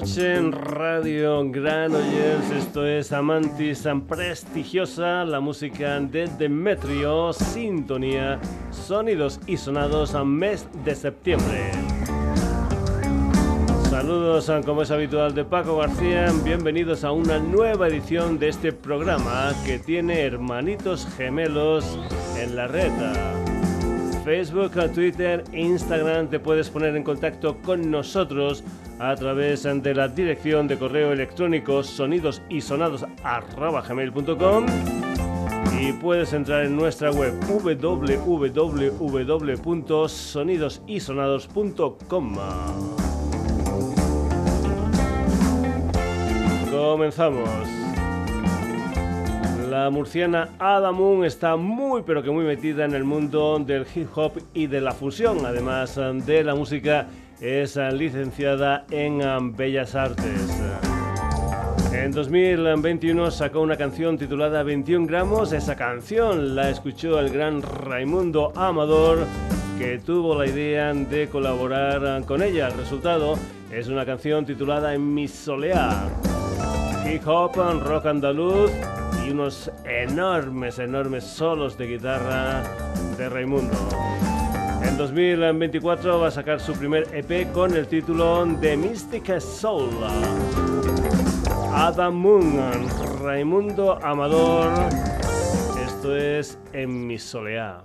noche en Radio Granollers. Esto es Amantis tan prestigiosa, la música de Demetrio, sintonía, sonidos y sonados a mes de septiembre. Saludos, como es habitual, de Paco García. Bienvenidos a una nueva edición de este programa que tiene hermanitos gemelos en la red. Facebook, Twitter, Instagram, te puedes poner en contacto con nosotros a través de la dirección de correo electrónico sonidosisonados.com y puedes entrar en nuestra web www.sonidosisonados.com. Comenzamos. La murciana Ada Moon está muy pero que muy metida en el mundo del hip hop y de la fusión, además de la música es licenciada en um, Bellas Artes. En 2021 sacó una canción titulada 21 gramos. Esa canción la escuchó el gran Raimundo Amador, que tuvo la idea de colaborar con ella. El resultado es una canción titulada En mi soleá. Hip hop, rock andaluz y unos enormes, enormes solos de guitarra de Raimundo. En 2024 va a sacar su primer EP con el título The Mystic Soul. Adam Moon, Raimundo Amador. Esto es En mi soleá.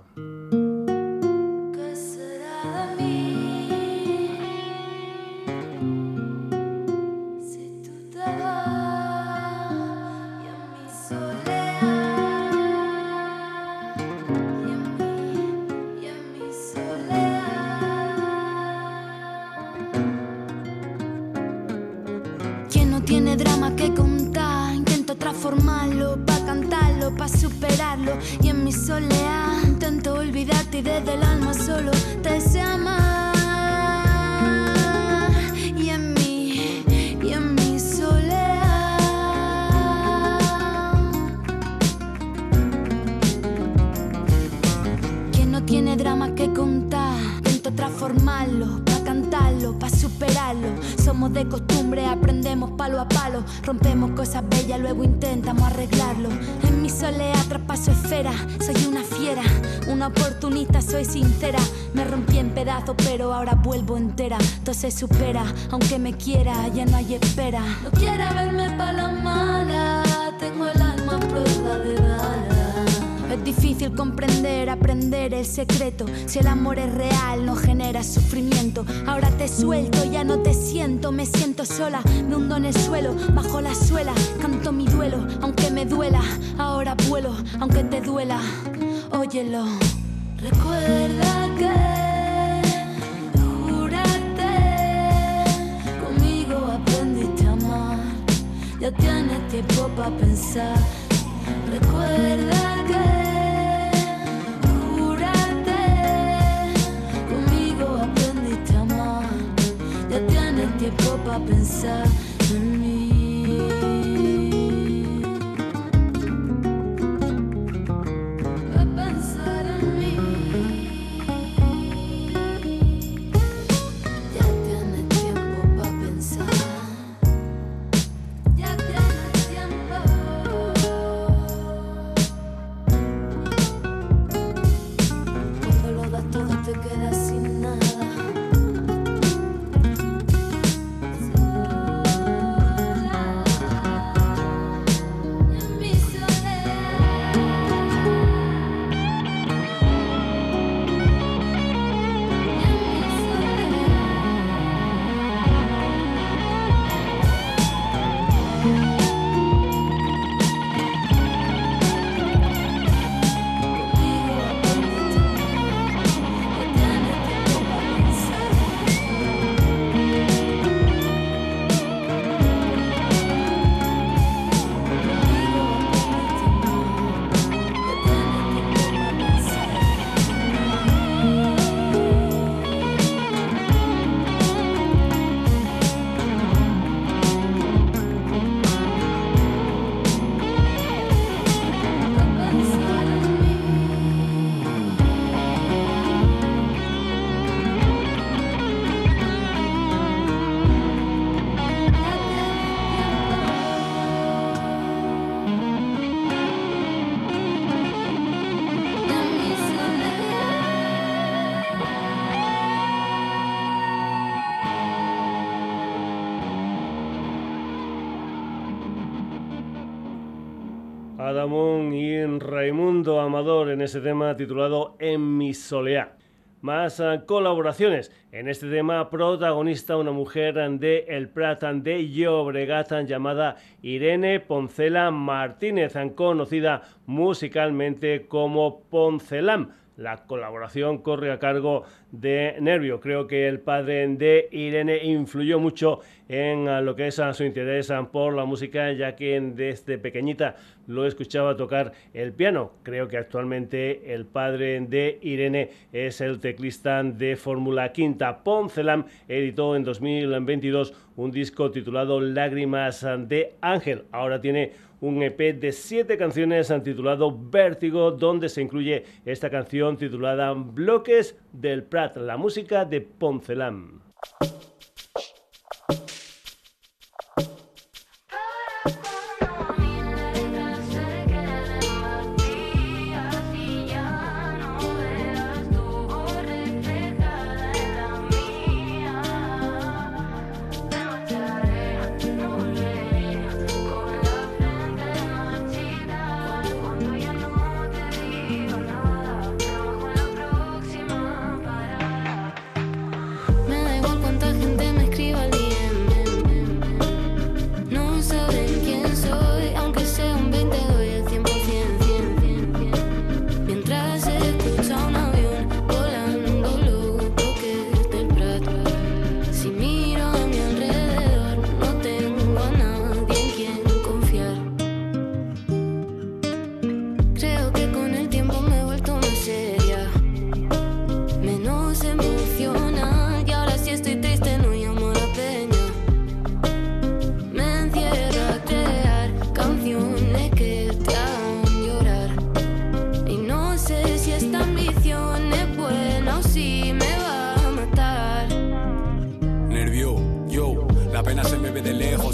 Y desde el alma solo te sé amar. Y en mi y en mi soledad. Quien no tiene drama que contar intento transformarlo para cantarlo para superarlo somos de costumbre aprendemos palo a palo rompemos cosas bellas luego intentamos arreglarlo mi soledad traspaso esfera. Soy una fiera, una oportunista, soy sincera. Me rompí en pedazos, pero ahora vuelvo entera. Todo se supera, aunque me quiera, ya no hay espera. No quiere verme para la mala, tengo el alma prueba de es difícil comprender, aprender el secreto. Si el amor es real, no genera sufrimiento. Ahora te suelto, ya no te siento, me siento sola. Me hundo en el suelo, bajo la suela. Canto mi duelo, aunque me duela. Ahora vuelo, aunque te duela. Óyelo. Recuerda que juraste conmigo aprendiste a amar. Ya tienes tiempo para pensar. Recuerda que tiempo para pensar en mí. Adamón y Raimundo Amador en ese tema titulado En mi soleá. Más ah, colaboraciones. En este tema protagonista una mujer de El Prat de Llobregat llamada Irene Poncela Martínez, conocida musicalmente como Poncelam. La colaboración corre a cargo de Nervio. Creo que el padre de Irene influyó mucho en ah, lo que es su interés ah, por la música, ya que desde pequeñita lo escuchaba tocar el piano. Creo que actualmente el padre de Irene es el teclista de Fórmula Quinta. Poncelam editó en 2022 un disco titulado Lágrimas de Ángel. Ahora tiene un EP de siete canciones titulado Vértigo, donde se incluye esta canción titulada Bloques del La música de Poncelam.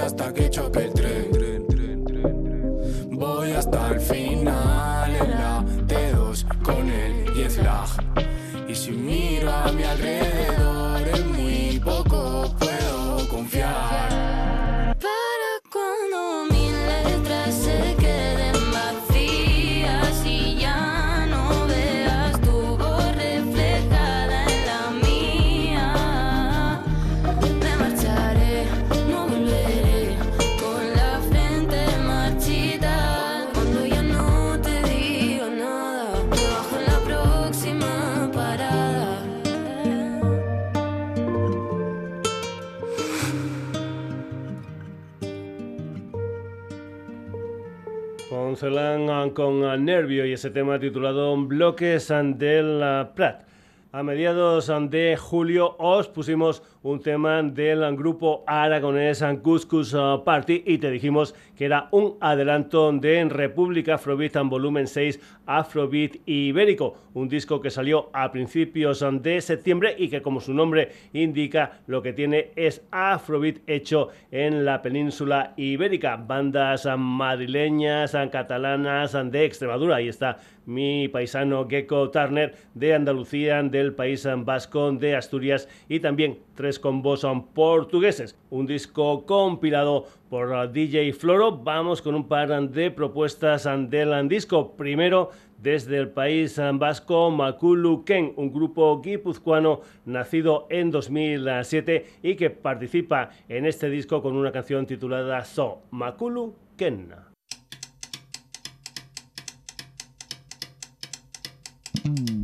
hasta que choque con Nervio y ese tema titulado Bloques del Prat. A mediados de julio os pusimos un tema del grupo aragonés Cuscus Party y te dijimos que era un adelanto de República Afrobeat en volumen 6 Afrobeat Ibérico, un disco que salió a principios de septiembre y que como su nombre indica lo que tiene es Afrobeat hecho en la península ibérica, bandas madrileñas, catalanas de Extremadura, ahí está mi paisano Gecko Turner de Andalucía, del país vasco, de Asturias y también tres con voz portugueses. Un disco compilado por DJ Floro. Vamos con un par de propuestas del disco. Primero, desde el país vasco Makulu Ken, un grupo guipuzcoano nacido en 2007 y que participa en este disco con una canción titulada So Makulu Ken. Mm.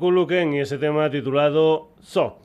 Makuluken y ese tema titulado So.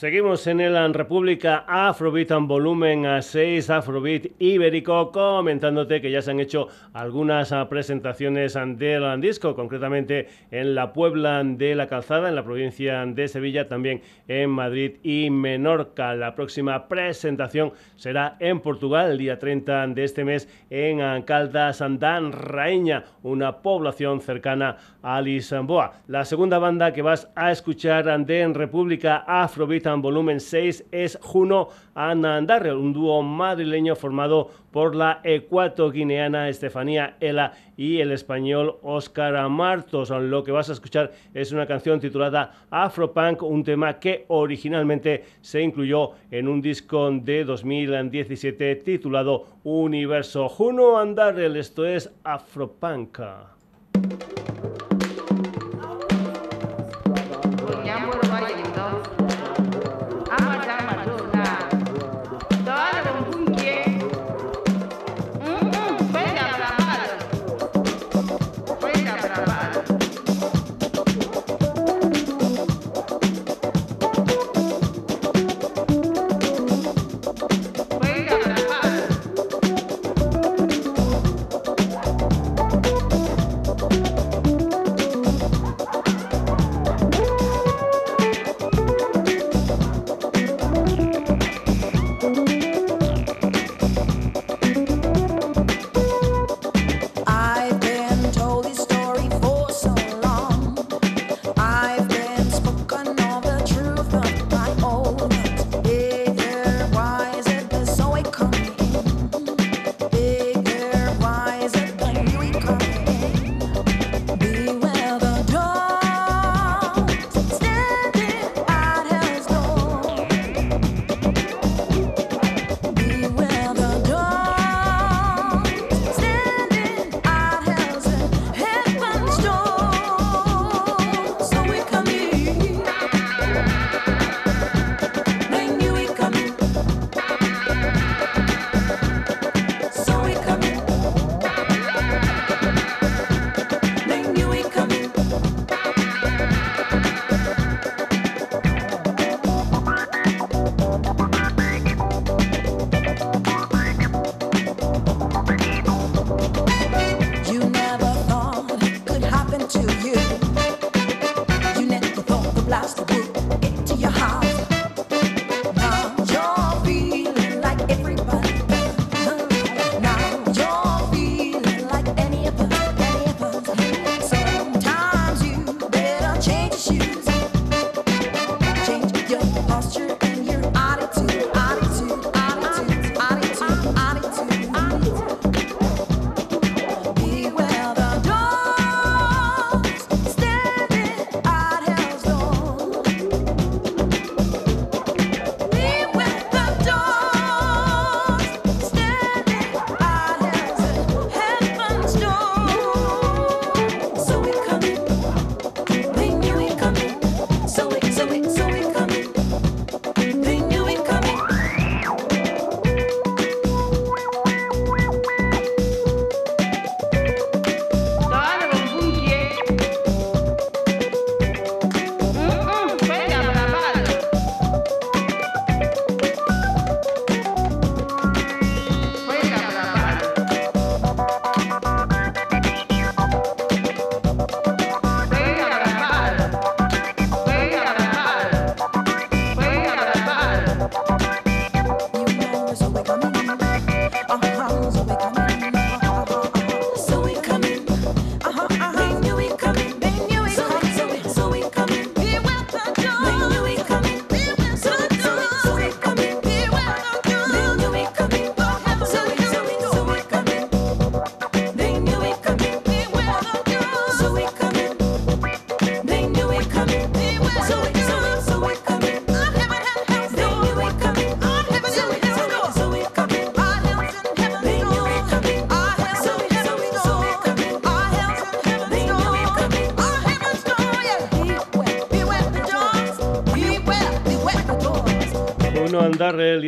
Seguimos en el República Afrobeat en volumen a 6 Afrobeat ibérico comentándote que ya se han hecho algunas ah, presentaciones del disco, concretamente en la Puebla de la Calzada, en la provincia de Sevilla, también en Madrid y Menorca. La próxima presentación será en Portugal el día 30 de este mes en Caldas Santán Raeña, una población cercana a Lisboa. La segunda banda que vas a escuchar de República Afrobeat en volumen 6 es Juno Anandarre, un dúo madrileño formado por la ecuatoguineana Estefanía Ela y el español Óscar Martos. Lo que vas a escuchar es una canción titulada Afropunk, un tema que originalmente se incluyó en un disco de 2017 titulado Universo. Juno Andarre, esto es Afropunk.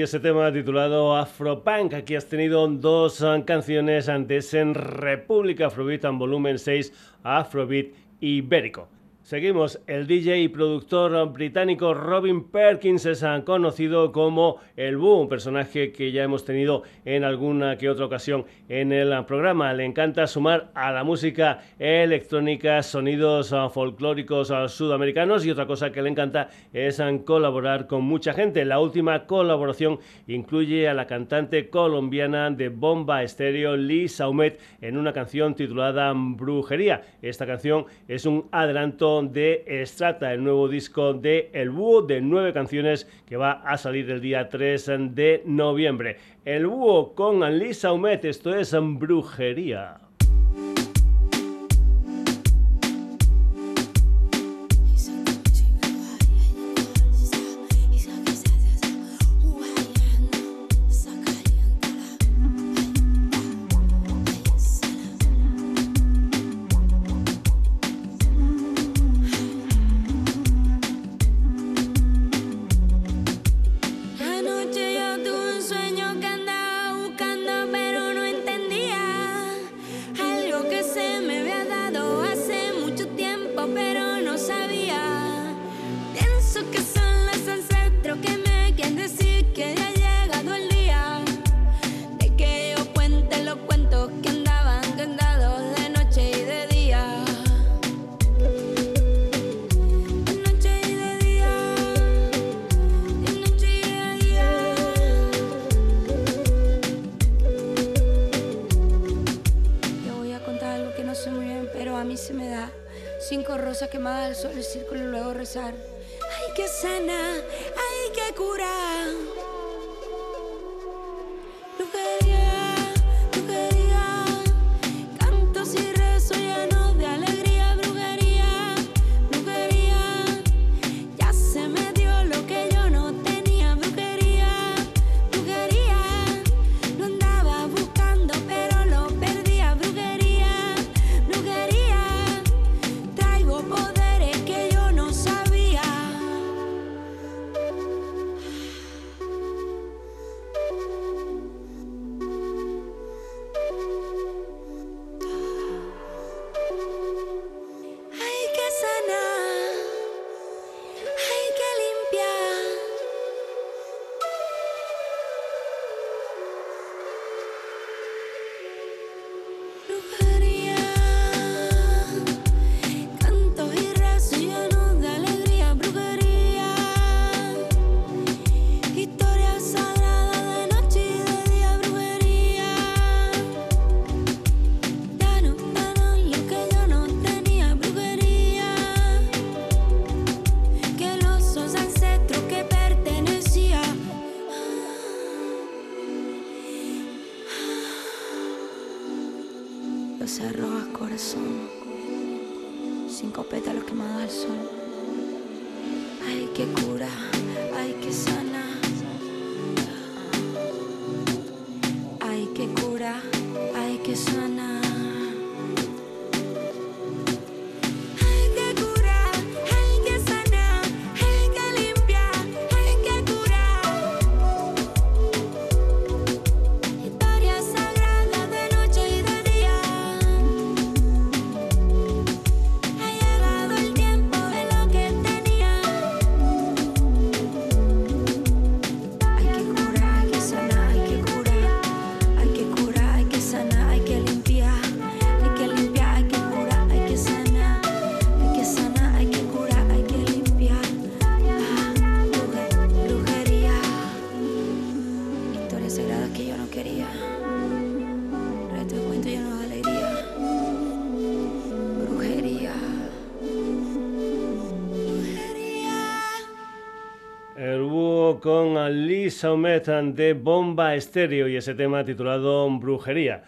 Y ese tema titulado Afropunk. Aquí has tenido dos ah, canciones antes en República Afrobeat en volumen 6, Afrobeat Ibérico. Seguimos, el DJ y productor británico Robin Perkins es conocido como el Boo, un personaje que ya hemos tenido en alguna que otra ocasión en el programa. Le encanta sumar a la música electrónica sonidos folclóricos sudamericanos y otra cosa que le encanta es colaborar con mucha gente. La última colaboración incluye a la cantante colombiana de Bomba Estéreo, Lee Saumet, en una canción titulada Brujería. Esta canción es un adelanto de Extracta, el nuevo disco de El Búho de nueve canciones que va a salir el día 3 de noviembre. El Búho con Lisa Humet, esto es Brujería. solo el círculo y luego rezar. Hay que sana, hay que curar. Saumetan de Bomba Estéreo y ese tema titulado Brujería.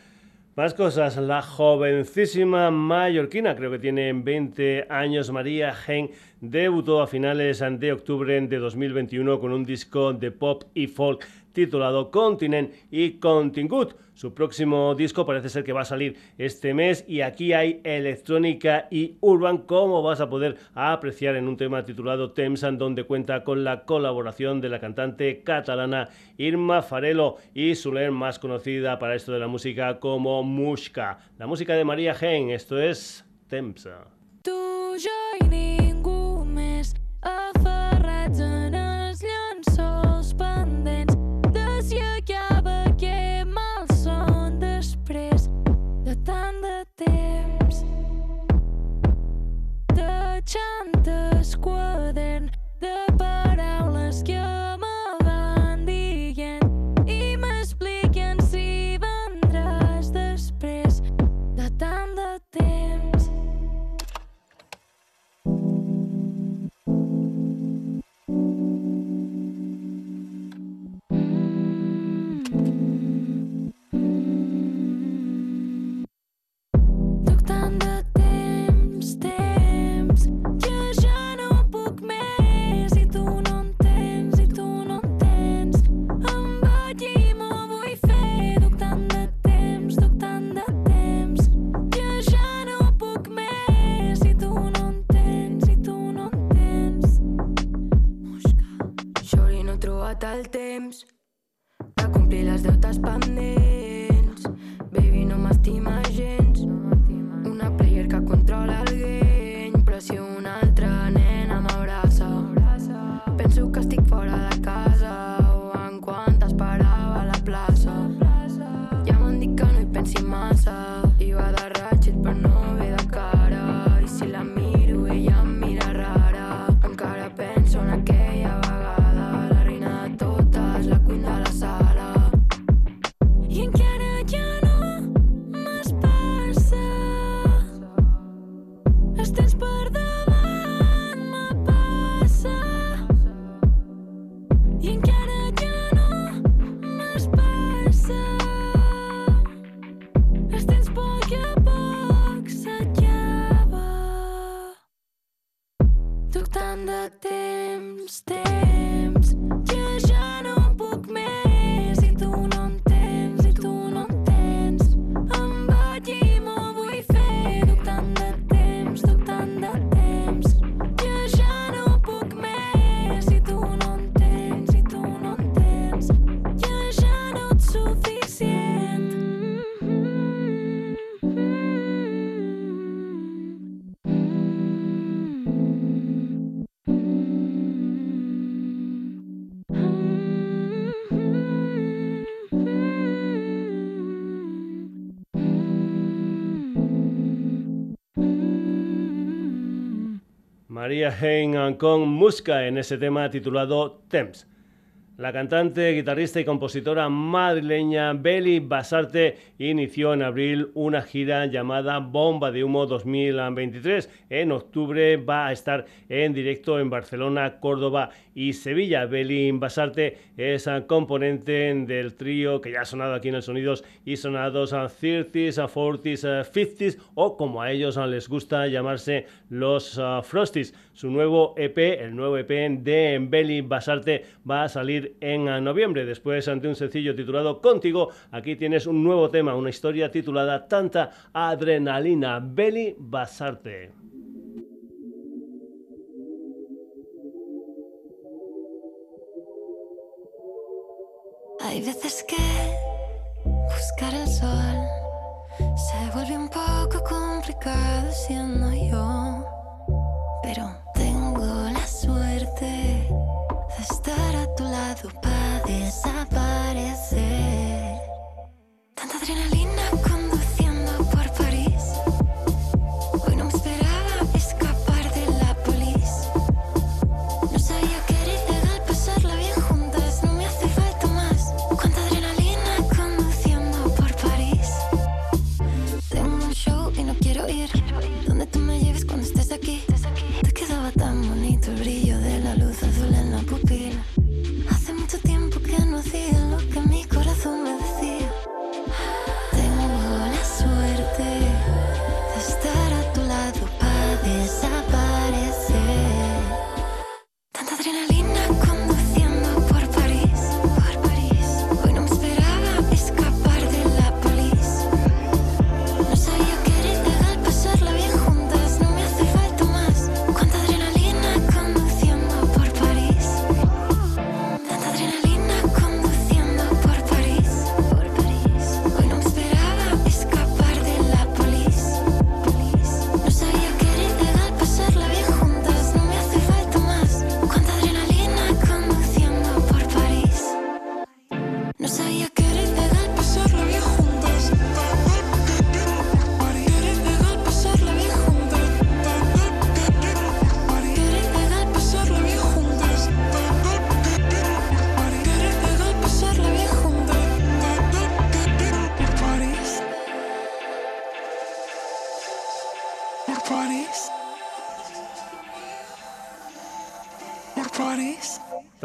Más cosas, la jovencísima mallorquina, creo que tiene 20 años, María Gen, debutó a finales de octubre de 2021 con un disco de pop y folk titulado Continent y Contingut. Su próximo disco parece ser que va a salir este mes y aquí hay electrónica y urban como vas a poder apreciar en un tema titulado Temsan donde cuenta con la colaboración de la cantante catalana Irma Farelo y su leer más conocida para esto de la música como Mushka. La música de María Gen, esto es Temsa. quá đen đã bắt esgotat el temps de complir les deutes pendents. Baby, no m'estimes María Hein con Musca en ese tema titulado Temps. La cantante, guitarrista y compositora madrileña Beli Basarte inició en abril una gira llamada Bomba de Humo 2023. En octubre va a estar en directo en Barcelona, Córdoba y Sevilla. Beli Basarte es componente del trío que ya ha sonado aquí en el Sonidos y Sonados a 30s, 40s, 50s o como a ellos les gusta llamarse los uh, Frosties. Su nuevo EP, el nuevo EP de Beli Basarte va a salir en noviembre. Después, ante un sencillo titulado Contigo, aquí tienes un nuevo tema, una historia titulada Tanta Adrenalina. Beli Basarte. Hay veces que buscar el sol se vuelve un poco complicado siendo yo, pero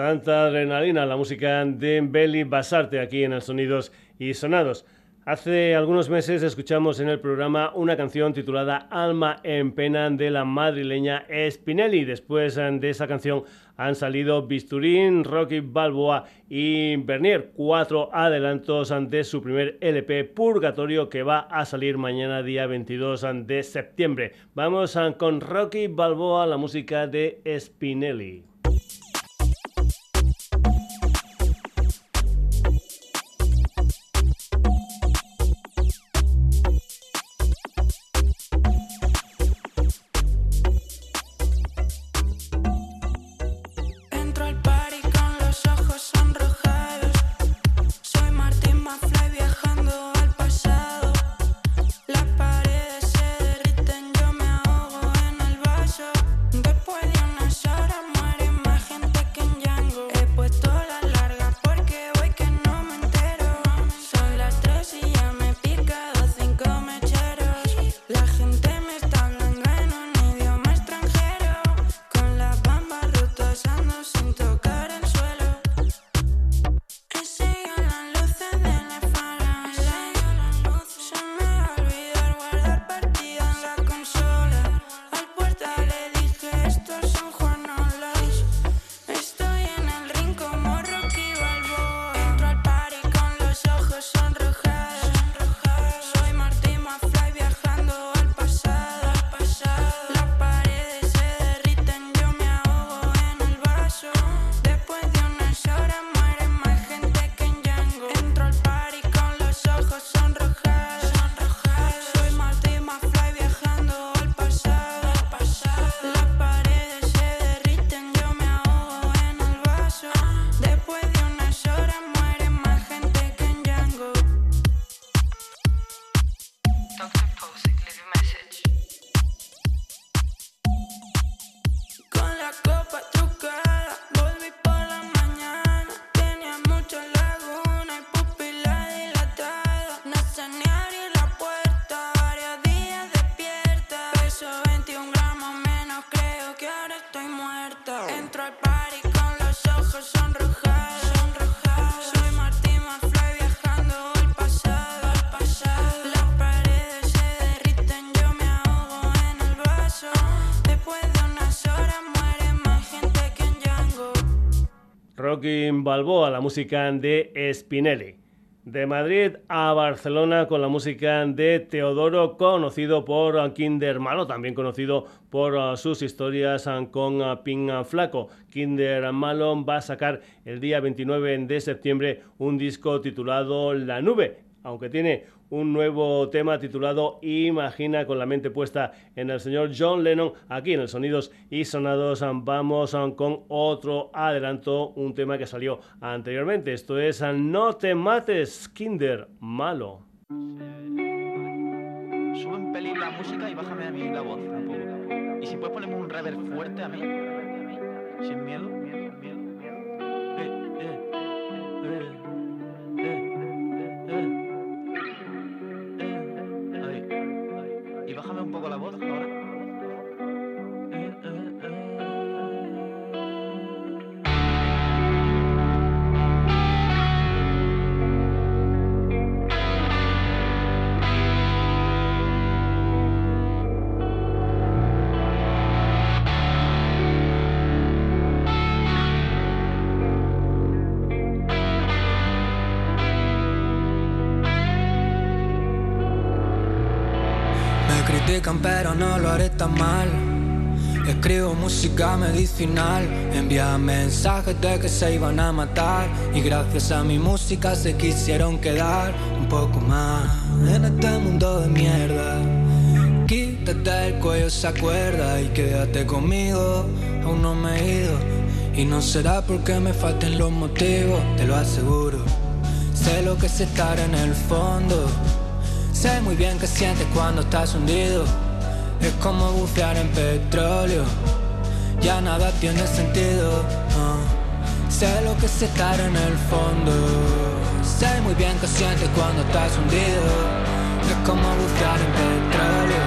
Tanta adrenalina, la música de Belly Basarte aquí en el Sonidos y Sonados. Hace algunos meses escuchamos en el programa una canción titulada Alma en Pena de la madrileña Spinelli. Después de esa canción han salido Bisturín, Rocky Balboa y Bernier, cuatro adelantos de su primer LP Purgatorio que va a salir mañana día 22 de septiembre. Vamos con Rocky Balboa, la música de Spinelli. Balboa, la música de Spinelli. De Madrid a Barcelona con la música de Teodoro, conocido por Kinder Malo, también conocido por uh, sus historias uh, con Pin Flaco. Kinder Malo va a sacar el día 29 de septiembre un disco titulado La Nube, aunque tiene un nuevo tema titulado Imagina con la mente puesta en el señor John Lennon. Aquí en el Sonidos y Sonados vamos con otro adelanto, un tema que salió anteriormente. Esto es No te mates, Kinder Malo. Sube un pelín la música y bájame a mí la voz Y si puedes ponerme un reverb fuerte a mí, sin miedo. Pero no lo haré tan mal. Escribo música medicinal, envía mensajes de que se iban a matar y gracias a mi música se quisieron quedar un poco más en este mundo de mierda. Quítate el cuello esa cuerda y quédate conmigo, aún no me he ido y no será porque me falten los motivos, te lo aseguro. Sé lo que es estar en el fondo Sé muy bien que sientes cuando estás hundido. Es como bucear en petróleo. Ya nada tiene sentido. Sé lo que es estar en el fondo. Sé muy bien que sientes cuando estás hundido. Es como bucear en petróleo.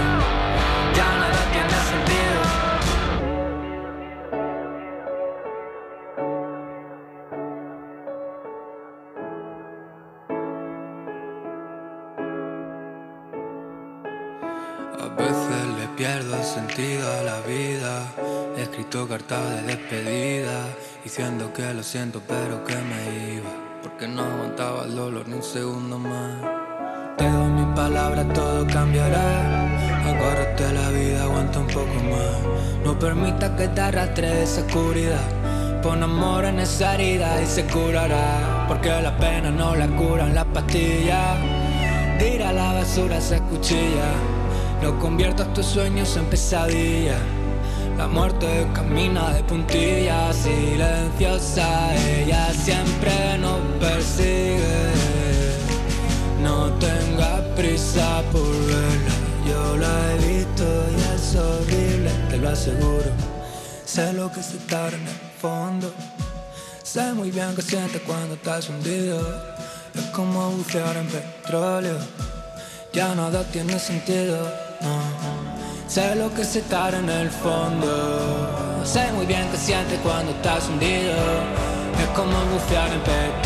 Cartas de despedida, diciendo que lo siento, pero que me iba. Porque no aguantaba el dolor ni un segundo más. Te doy mi palabra, todo cambiará. Agárrate la vida, aguanta un poco más. No permita que te arrastre esa oscuridad. Pon amor en esa herida y se curará. Porque la pena no la curan las pastillas. Tira la basura esa cuchilla. No conviertas tus sueños en pesadillas. La muerte camina de puntillas, silenciosa. Ella siempre nos persigue. No tengas prisa por verla. Yo la he visto y es horrible, te lo aseguro. Sé lo que es estar en el fondo. Sé muy bien que sientes cuando estás hundido. Es como bucear en petróleo. Ya nada tiene sentido. No. Sé lo que es estar en el fondo. Sé muy bien que sientes cuando estás hundido. Es como bucear en petróleo.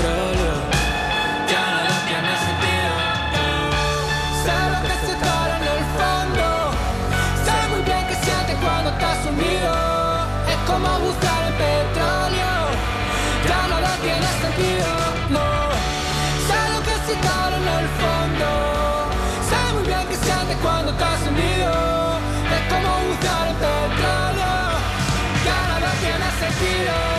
Tiene sentido.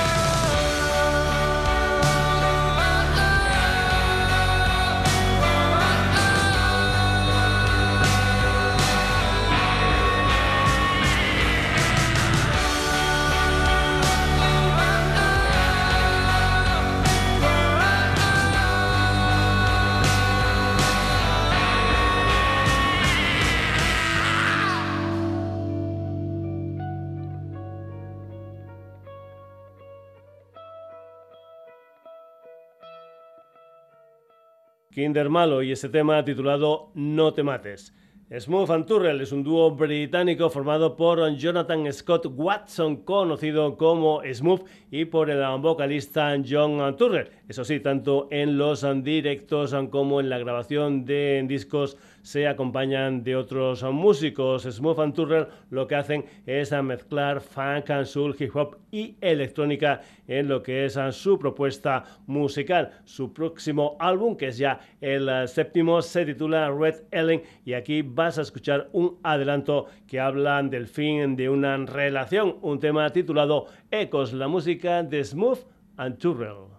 Kinder Malo y ese tema titulado No te mates. Smooth and Turrell es un dúo británico formado por Jonathan Scott Watson, conocido como Smooth, y por el vocalista John Turrell. Eso sí, tanto en los directos como en la grabación de discos se acompañan de otros músicos. Smooth and Turrell lo que hacen es mezclar funk, soul, hip hop y electrónica en lo que es su propuesta musical. Su próximo álbum, que es ya el séptimo, se titula Red Ellen y aquí vas a escuchar un adelanto que habla del fin de una relación, un tema titulado Ecos, la música de Smooth and Turrell.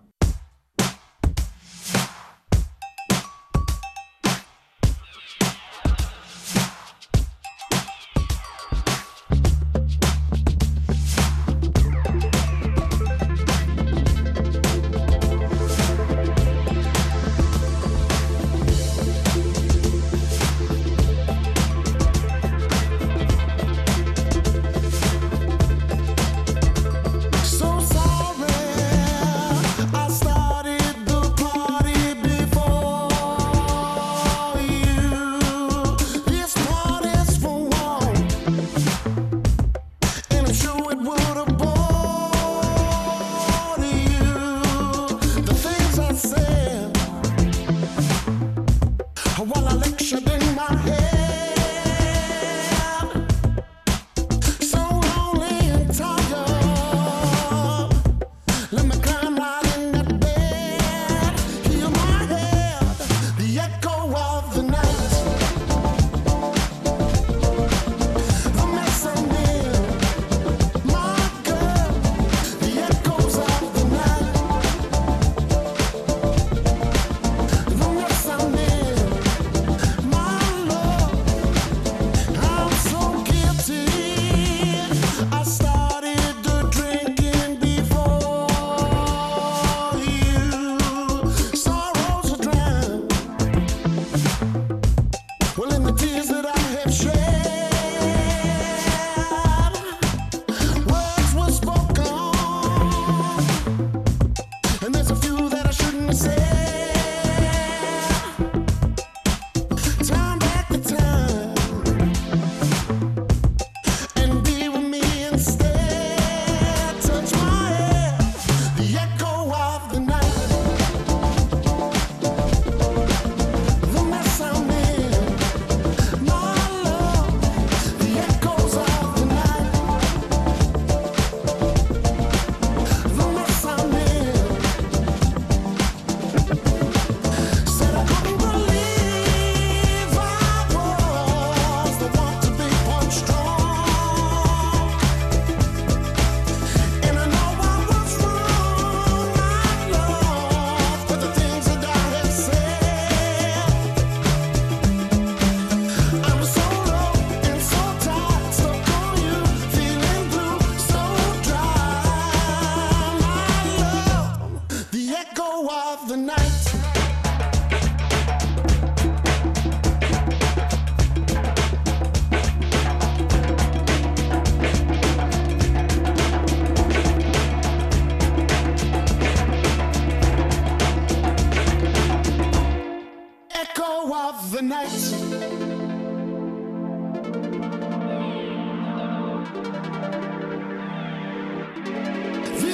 The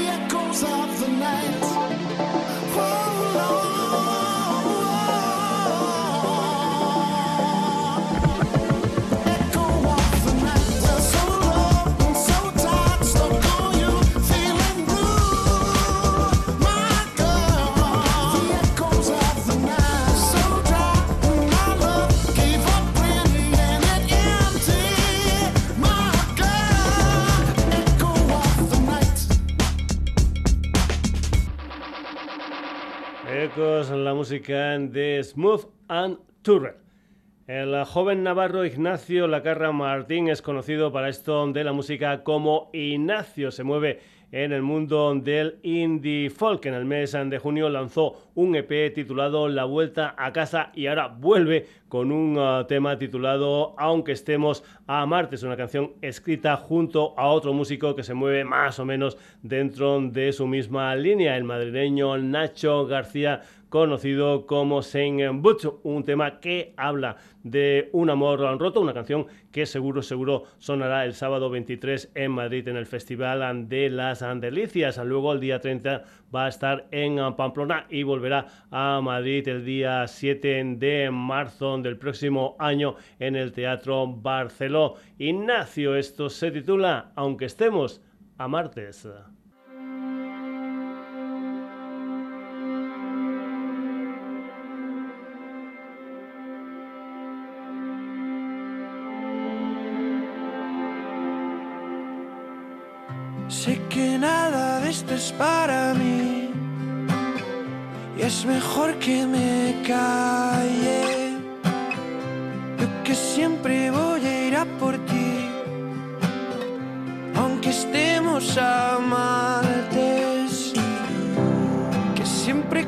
echoes of the night. Música de Smooth and Turrell. El joven navarro Ignacio Lacarra Martín es conocido para esto de la música como Ignacio. Se mueve en el mundo del indie folk. En el mes de junio lanzó un EP titulado La Vuelta a Casa y ahora vuelve con un uh, tema titulado Aunque estemos a Marte. Es una canción escrita junto a otro músico que se mueve más o menos dentro de su misma línea, el madrileño Nacho García conocido como Saint Butch, un tema que habla de un amor roto, una canción que seguro, seguro sonará el sábado 23 en Madrid en el Festival de las Delicias. Luego el día 30 va a estar en Pamplona y volverá a Madrid el día 7 de marzo del próximo año en el Teatro Barceló. Ignacio, esto se titula Aunque estemos a martes. Sé que nada de esto es para mí y es mejor que me calle. Yo que siempre voy a ir a por ti, aunque estemos a martes. Que siempre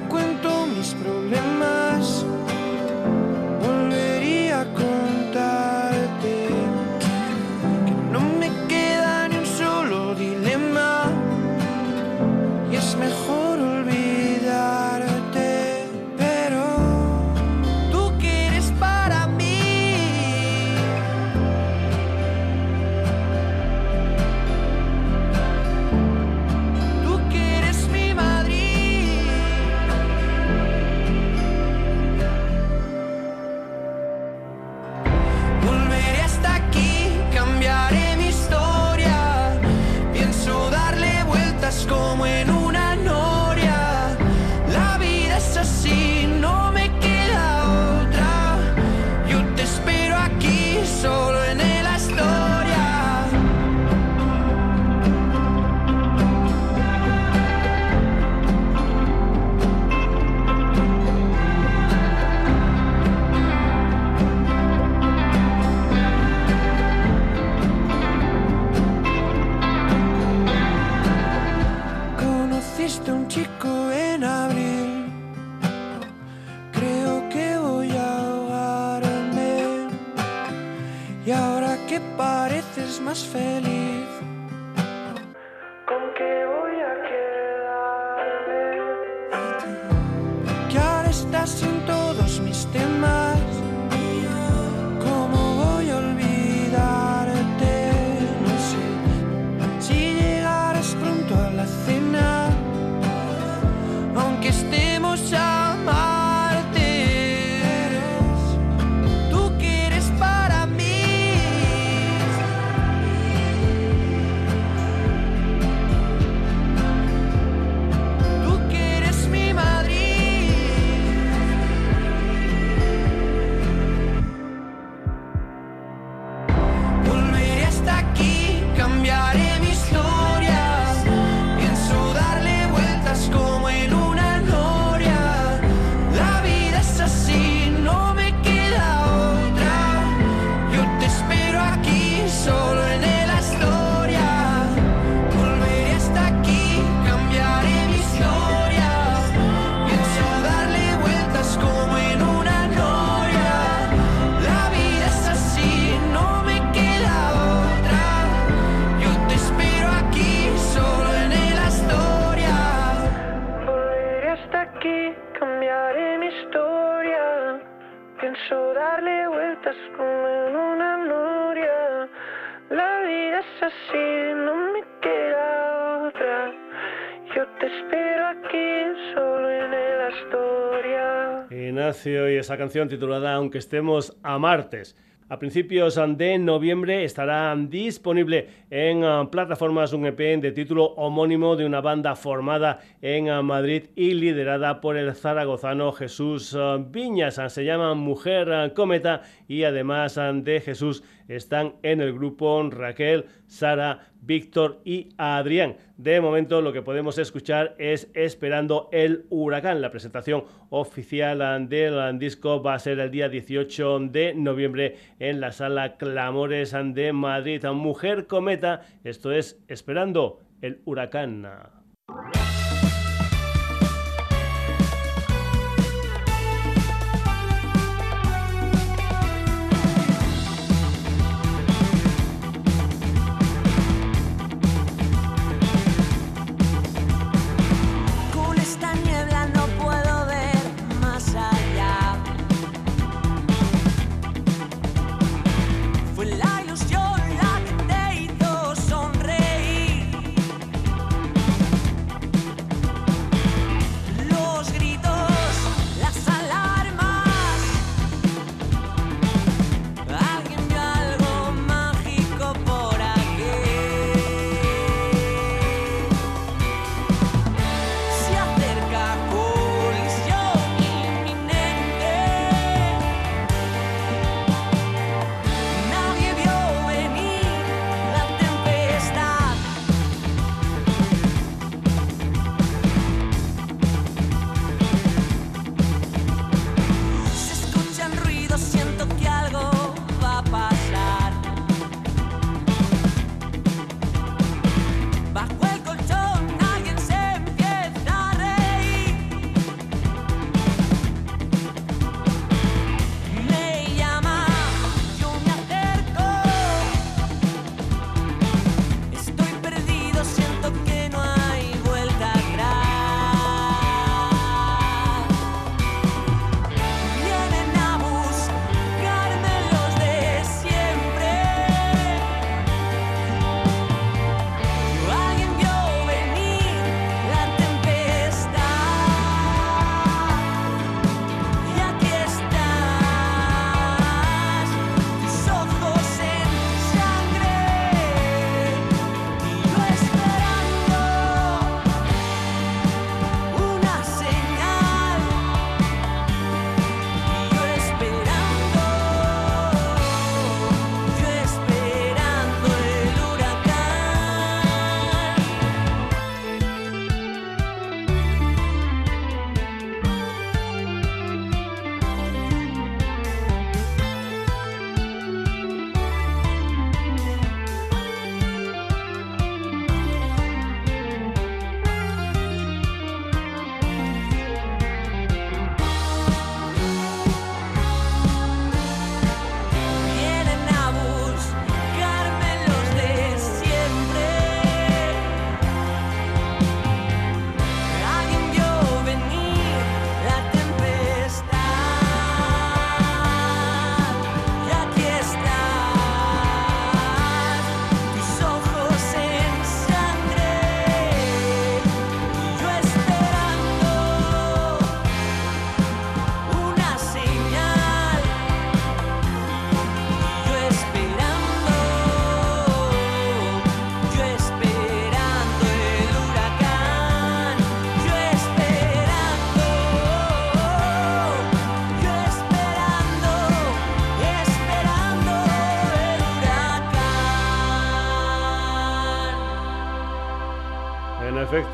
es así, no me queda otra. Yo te espero aquí, solo en el Astoria. Ignacio y esa canción titulada Aunque estemos a martes. A principios de noviembre estará disponible en uh, plataformas un EP de título homónimo de una banda formada en uh, Madrid y liderada por el zaragozano Jesús uh, Viñas. Se llama Mujer Cometa y además de Jesús están en el grupo Raquel, Sara, Víctor y Adrián. De momento lo que podemos escuchar es Esperando el Huracán. La presentación oficial del disco va a ser el día 18 de noviembre en la sala Clamores de Madrid. Mujer Cometa, esto es Esperando el Huracán.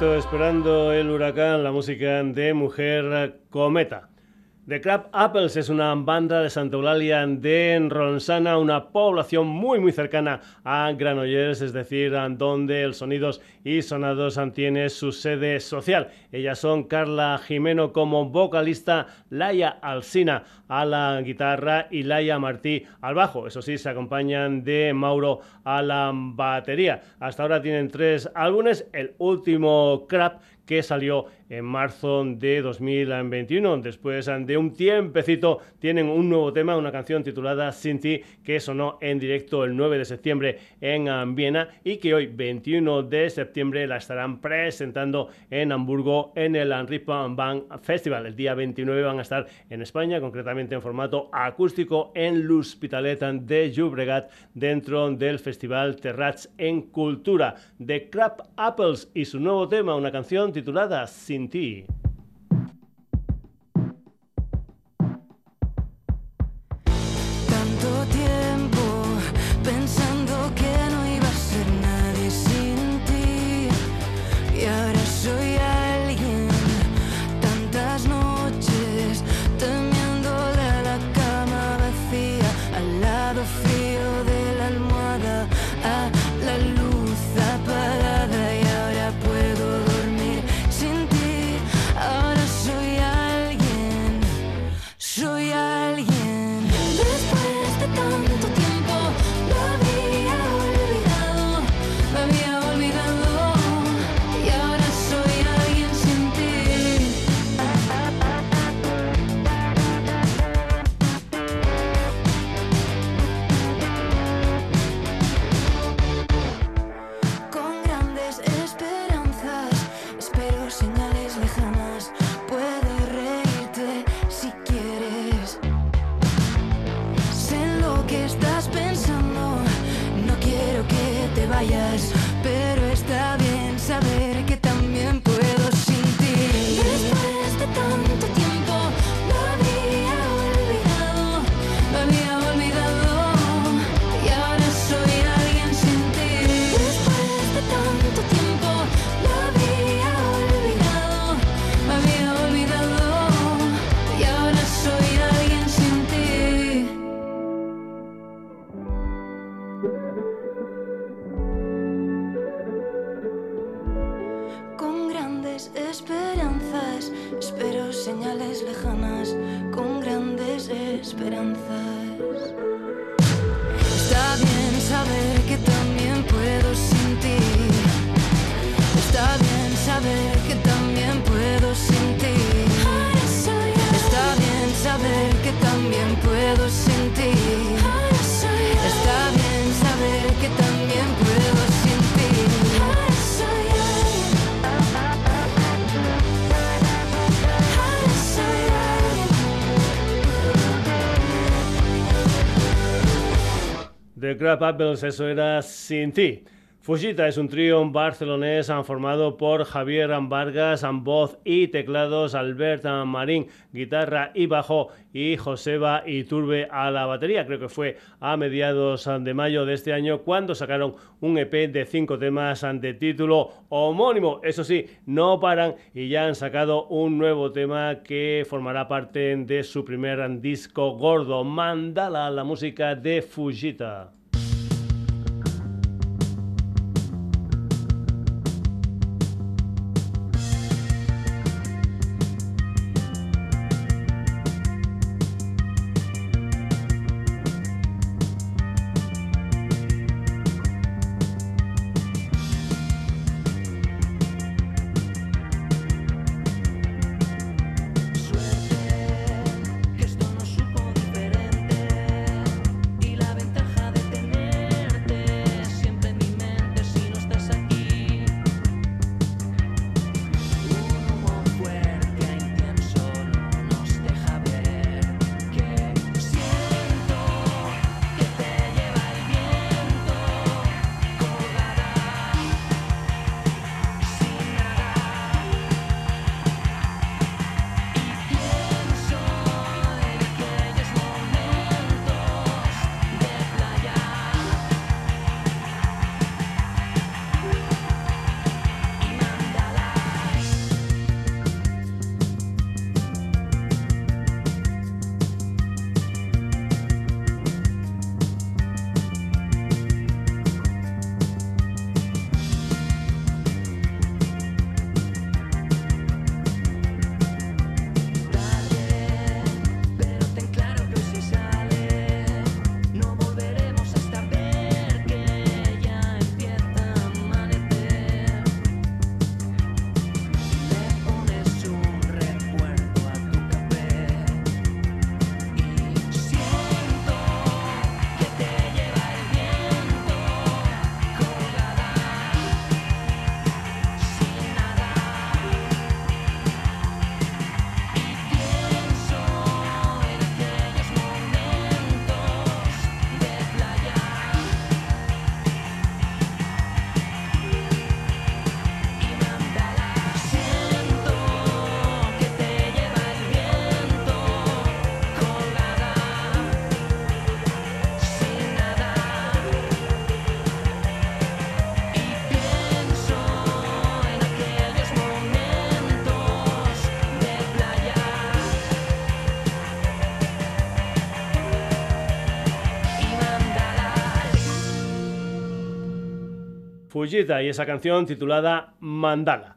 Esperando el huracán, la música de Mujer Cometa. The Crab Apples es una banda de Santa Eulalia de Ronsana, una población muy muy cercana a Granollers, es decir, donde el Sonidos y Sonados tiene su sede social. Ellas son Carla Jimeno como vocalista, Laia Alsina a la guitarra y Laia Martí al bajo. Eso sí, se acompañan de Mauro a la batería. Hasta ahora tienen tres álbumes, el último Crab que salió en marzo de 2021. Después de un tiempecito tienen un nuevo tema, una canción titulada Sinti que sonó en directo el 9 de septiembre en um, Viena y que hoy 21 de septiembre la estarán presentando en Hamburgo en el Ripon Band Festival. El día 29 van a estar en España, concretamente en formato acústico en l'Hospitalet de Llobregat dentro del Festival Terrats en Cultura de Crab Apples y su nuevo tema, una canción titulada TNT Sin ti. eso era Sin Ti. Fujita es un trío barcelonés formado por Javier Vargas, voz y teclados, Albert Marín, guitarra y bajo, y Joseba Iturbe a la batería. Creo que fue a mediados de mayo de este año cuando sacaron un EP de cinco temas de título homónimo. Eso sí, no paran y ya han sacado un nuevo tema que formará parte de su primer disco gordo, Mandala, la música de Fujita. Y esa canción titulada Mandala.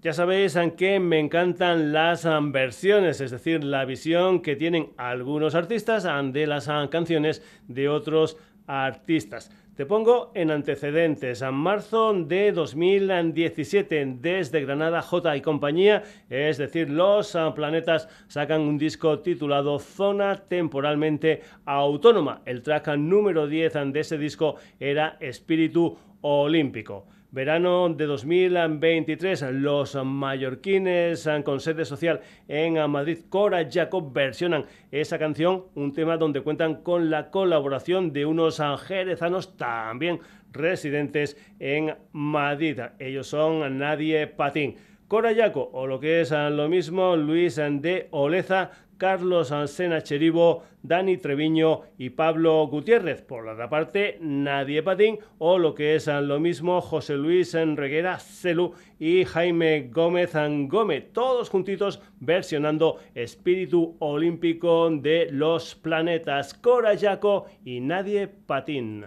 Ya sabéis en que me encantan las um, versiones, es decir, la visión que tienen algunos artistas um, de las um, canciones de otros artistas. Te pongo en antecedentes. En marzo de 2017, desde Granada J y compañía, es decir, los planetas sacan un disco titulado Zona Temporalmente Autónoma. El track número 10 de ese disco era Espíritu Olímpico. Verano de 2023, los mallorquines con sede social en Madrid, Cora Jacob, versionan esa canción, un tema donde cuentan con la colaboración de unos jerezanos también residentes en Madrid. Ellos son Nadie Patín. Cora o lo que es lo mismo, Luis de Oleza, Carlos Ansena Cheribo, Dani Treviño y Pablo Gutiérrez. Por la otra parte, Nadie Patín o lo que es lo mismo José Luis Reguera Celu y Jaime Gómez Gómez, todos juntitos versionando Espíritu Olímpico de los Planetas, Cora Yaco y Nadie Patín.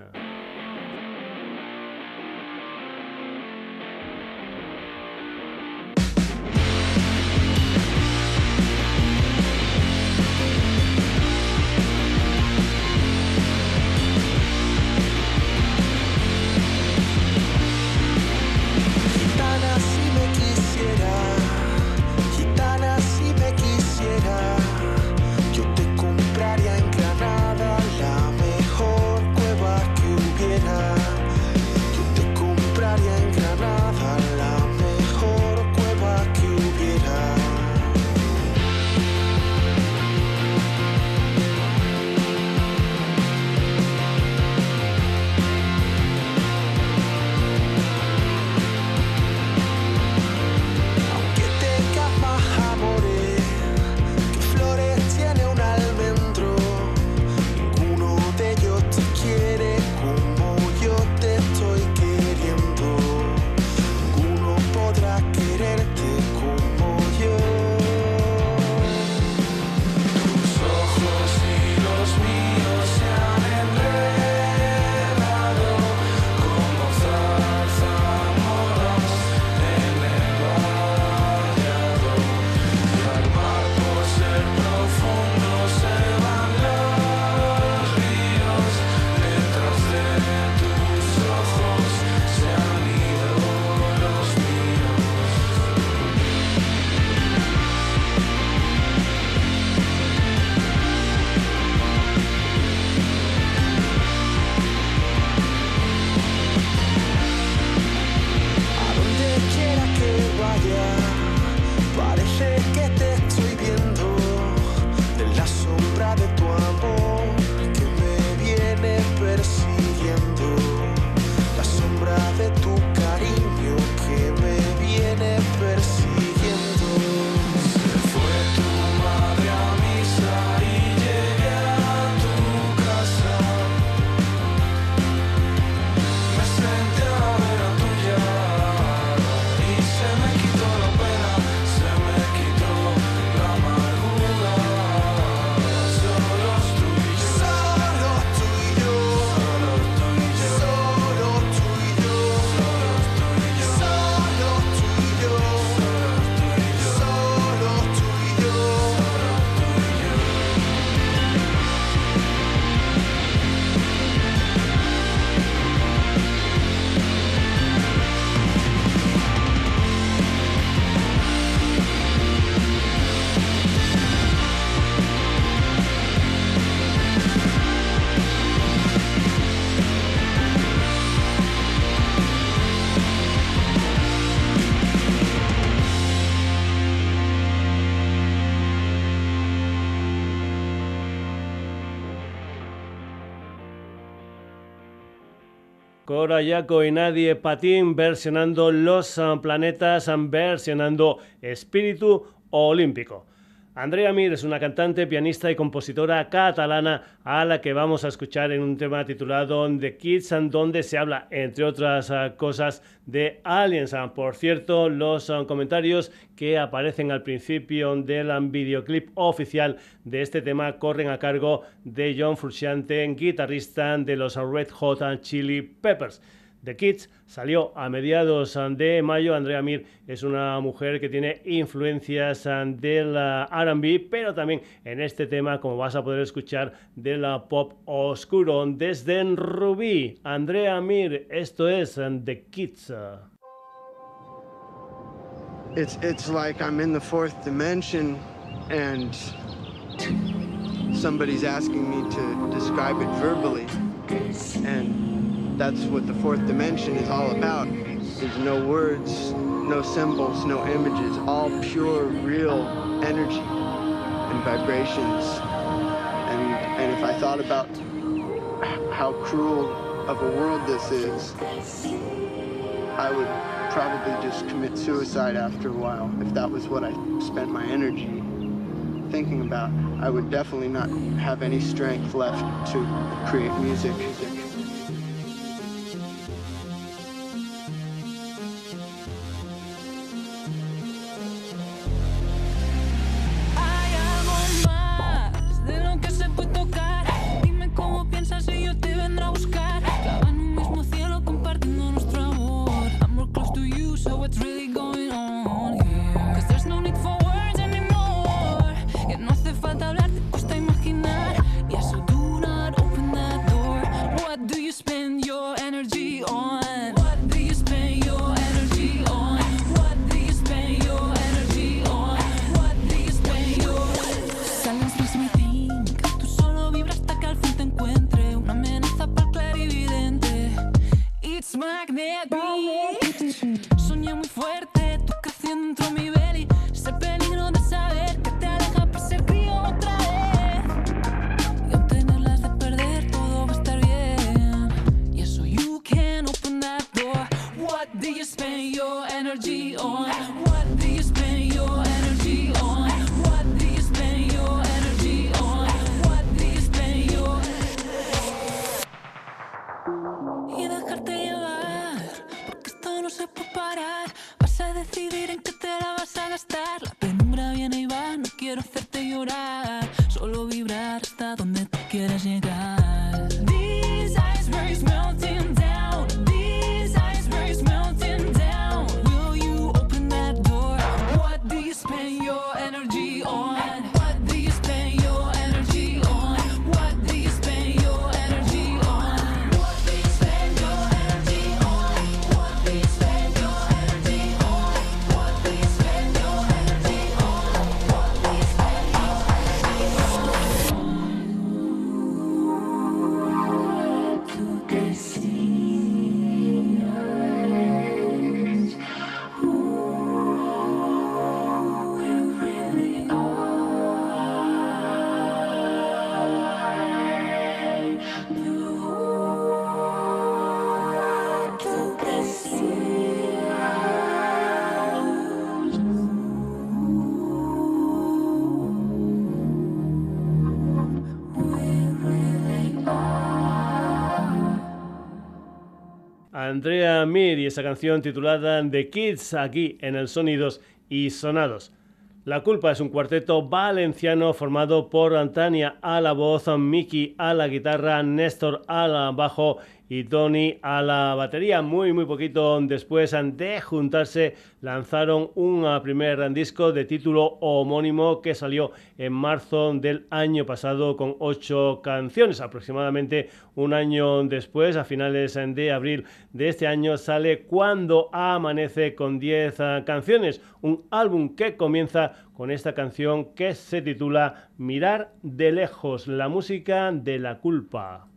Cora Yaco y Nadie Patín versionando Los ah, Planetas, ah, versionando Espíritu Olímpico. Andrea Mir es una cantante, pianista y compositora catalana a la que vamos a escuchar en un tema titulado The Kids, donde se habla, entre otras ah, cosas, de aliens. Ah, por cierto, los ah, comentarios que aparecen al principio del videoclip oficial de este tema corren a cargo de John Frusciante, guitarrista de los Red Hot Chili Peppers. The Kids salió a mediados de mayo. Andrea Mir es una mujer que tiene influencias del RB, pero también en este tema, como vas a poder escuchar, de la pop oscuro desde Rubí. Andrea Mir, esto es The Kids. It's, it's like I'm in the fourth dimension and somebody's asking me to describe it verbally. And that's what the fourth dimension is all about. There's no words, no symbols, no images, all pure, real energy and vibrations. And, and if I thought about how cruel of a world this is, I would probably just commit suicide after a while if that was what I spent my energy thinking about. I would definitely not have any strength left to create music. Y esa canción titulada The Kids aquí en el Sonidos y Sonados. La culpa es un cuarteto valenciano formado por Antania a la voz, Miki a la guitarra, Néstor al bajo y Tony a la batería. Muy, muy poquito después de juntarse, lanzaron un primer disco de título homónimo que salió en marzo del año pasado con ocho canciones. Aproximadamente un año después, a finales de abril de este año, sale Cuando Amanece con diez ah, canciones. Un álbum que comienza con esta canción que se titula Mirar de lejos, la música de la culpa.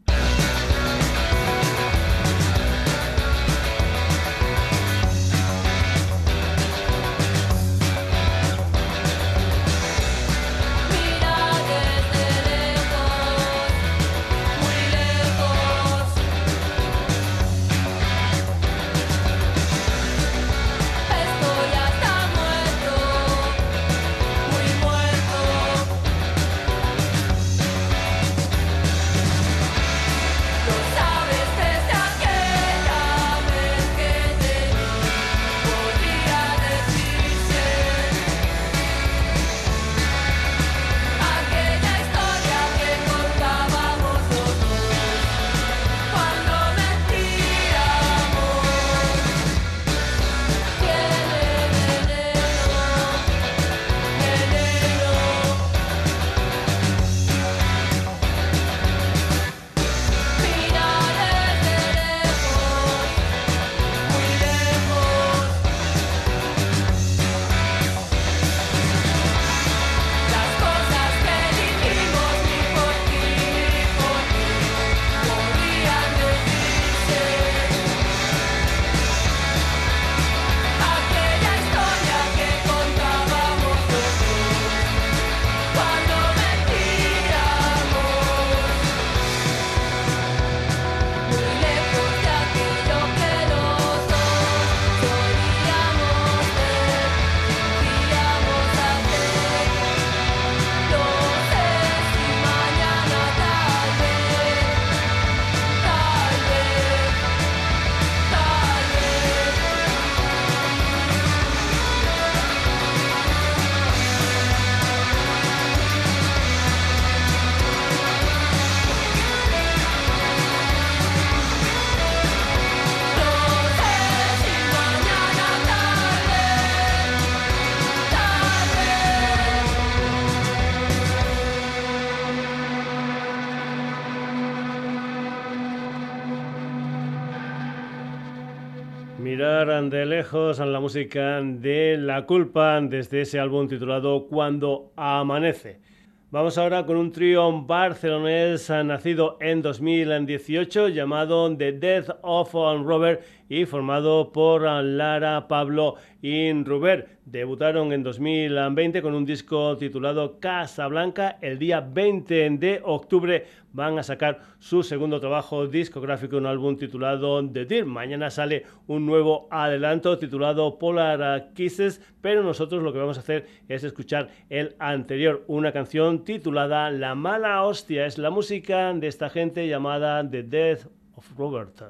Lejos la música de La Culpa desde ese álbum titulado Cuando Amanece. Vamos ahora con un trío barcelonés nacido en 2018 llamado The Death of Robert y formado por Lara, Pablo y Ruber. Debutaron en 2020 con un disco titulado Casa Blanca. El día 20 de octubre van a sacar su segundo trabajo discográfico, un álbum titulado The Deer. Mañana sale un nuevo adelanto titulado Polar Kisses, pero nosotros lo que vamos a hacer es escuchar el anterior, una canción titulada La mala hostia. Es la música de esta gente llamada The Death of Robert.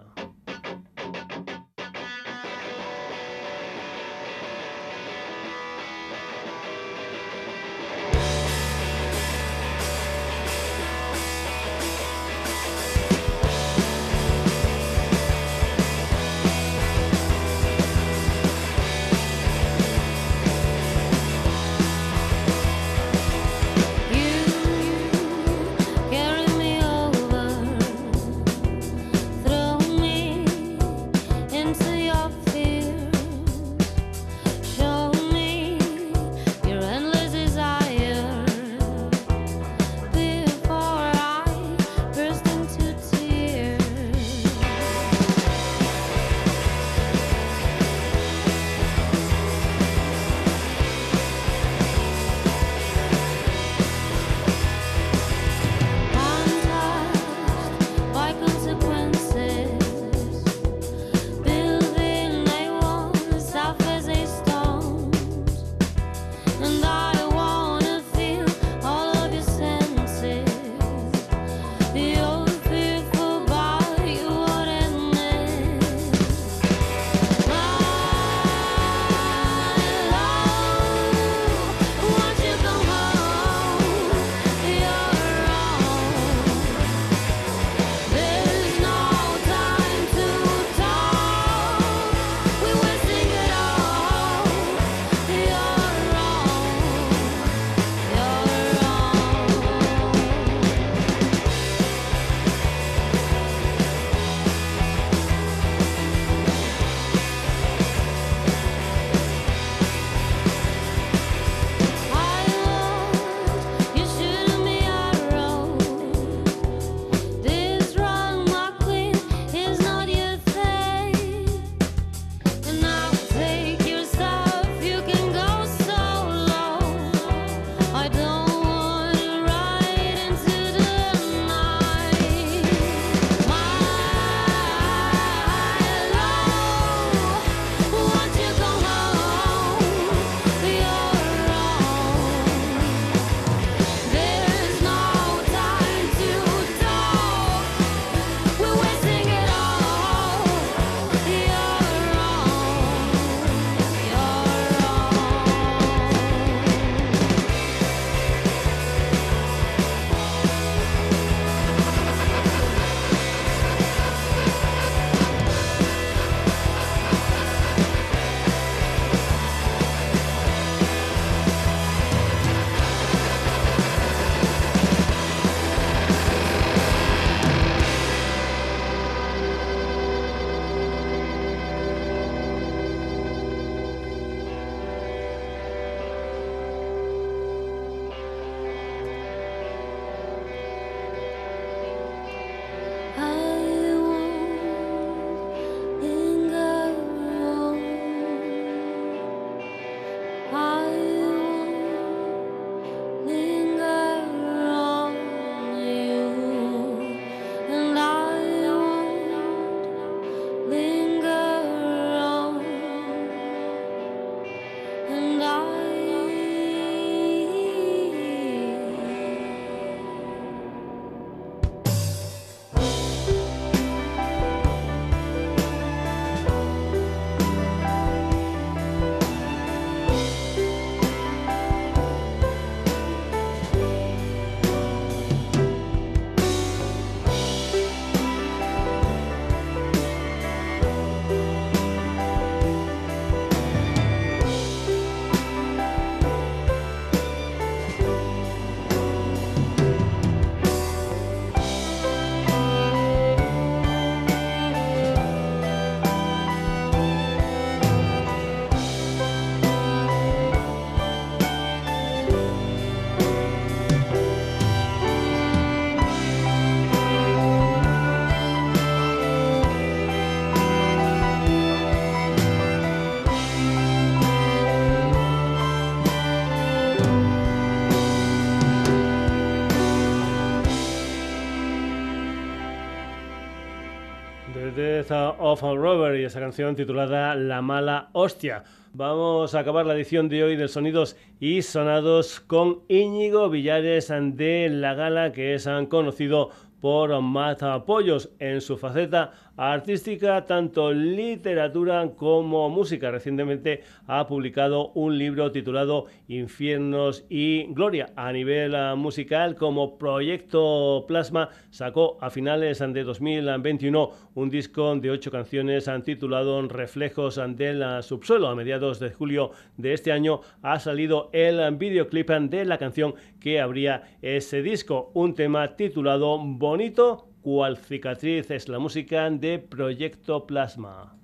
Y esa canción titulada La mala hostia. Vamos a acabar la edición de hoy de Sonidos y Sonados con Íñigo Villares de La Gala, que es conocido por Mata Apoyos en su faceta artística, tanto literatura como música. Recientemente ha publicado un libro titulado Infiernos y Gloria. A nivel ah, musical, como proyecto Plasma, sacó a finales de 2021 un disco de ocho canciones titulado Reflejos del subsuelo. A mediados de julio de este año ha salido el videoclip de la canción que abría ese disco, un tema titulado Bonito cual cicatriz es la música de Proyecto Plasma.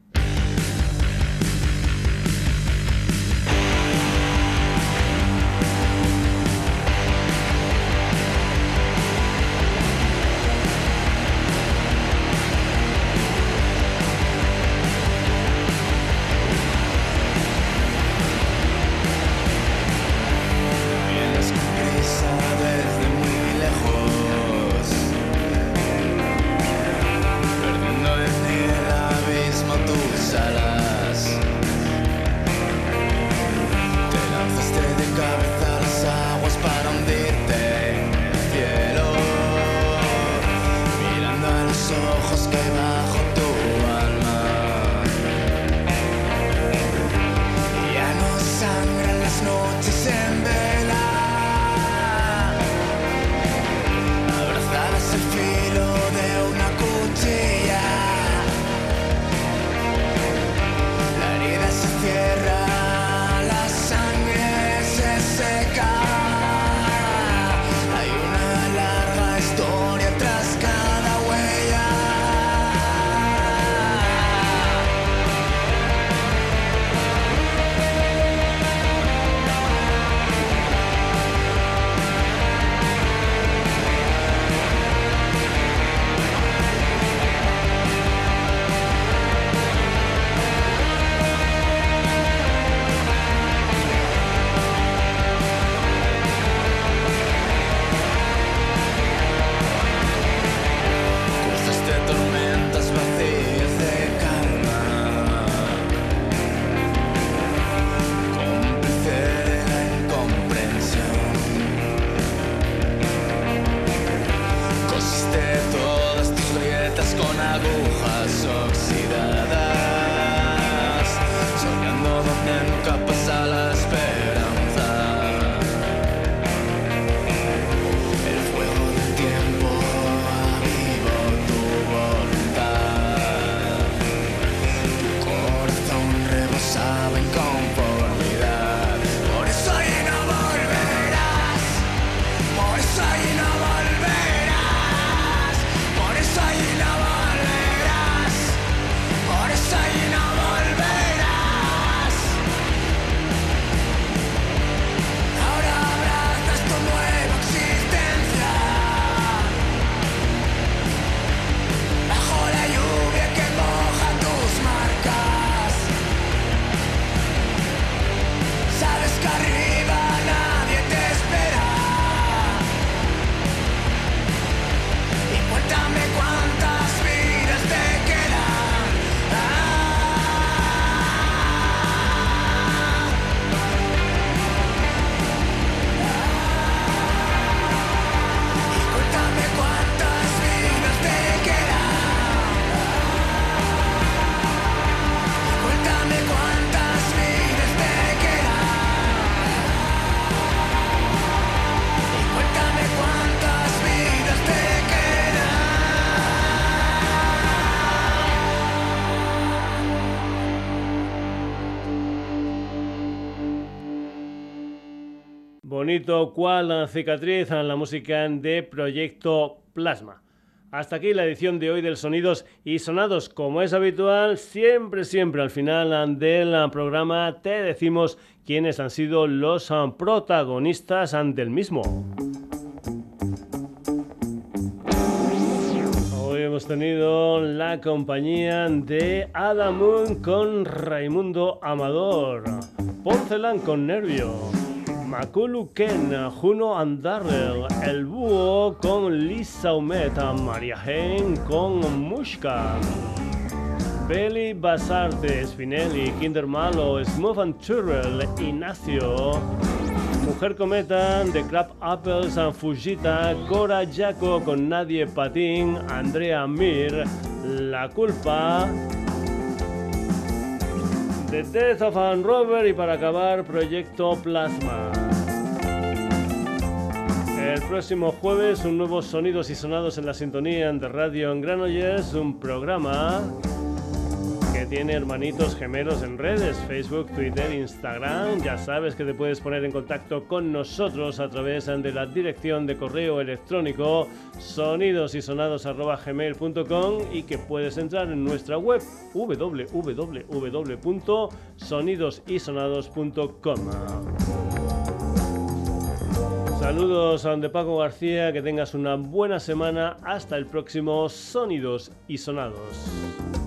Bonito cual cicatriz a la música de Proyecto Plasma. Hasta aquí la edición de hoy del Sonidos y Sonados. Como es habitual, siempre, siempre al final del programa te decimos quiénes han sido los protagonistas del mismo. Hoy hemos tenido la compañía de Adam Moon con Raimundo Amador, Porcelan con Nervio. Makulu Ken, Juno and Darrell, El Búho con Lisa Umeta, María Hen con Mushka. Belly Basarte, Spinelli, Kinder Malo, Smooth and Turrell, Ignacio. Mujer Cometa, The Crab Apples and Fujita, Cora Jaco con Nadie Patín, Andrea Mir, La Culpa. The Death of Ann Robert y para acabar, Proyecto Plasma. El próximo jueves, un nuevo Sonidos y Sonados en la sintonía de Radio en Granollers, un programa tiene hermanitos gemelos en redes, Facebook, Twitter, Instagram. Ya sabes que te puedes poner en contacto con nosotros a través de la dirección de correo electrónico sonidosysonados.gmail.com y que puedes entrar en nuestra web www.sonidosysonados.com. Saludos a de Paco García, que tengas una buena semana. Hasta el próximo Sonidos y Sonados.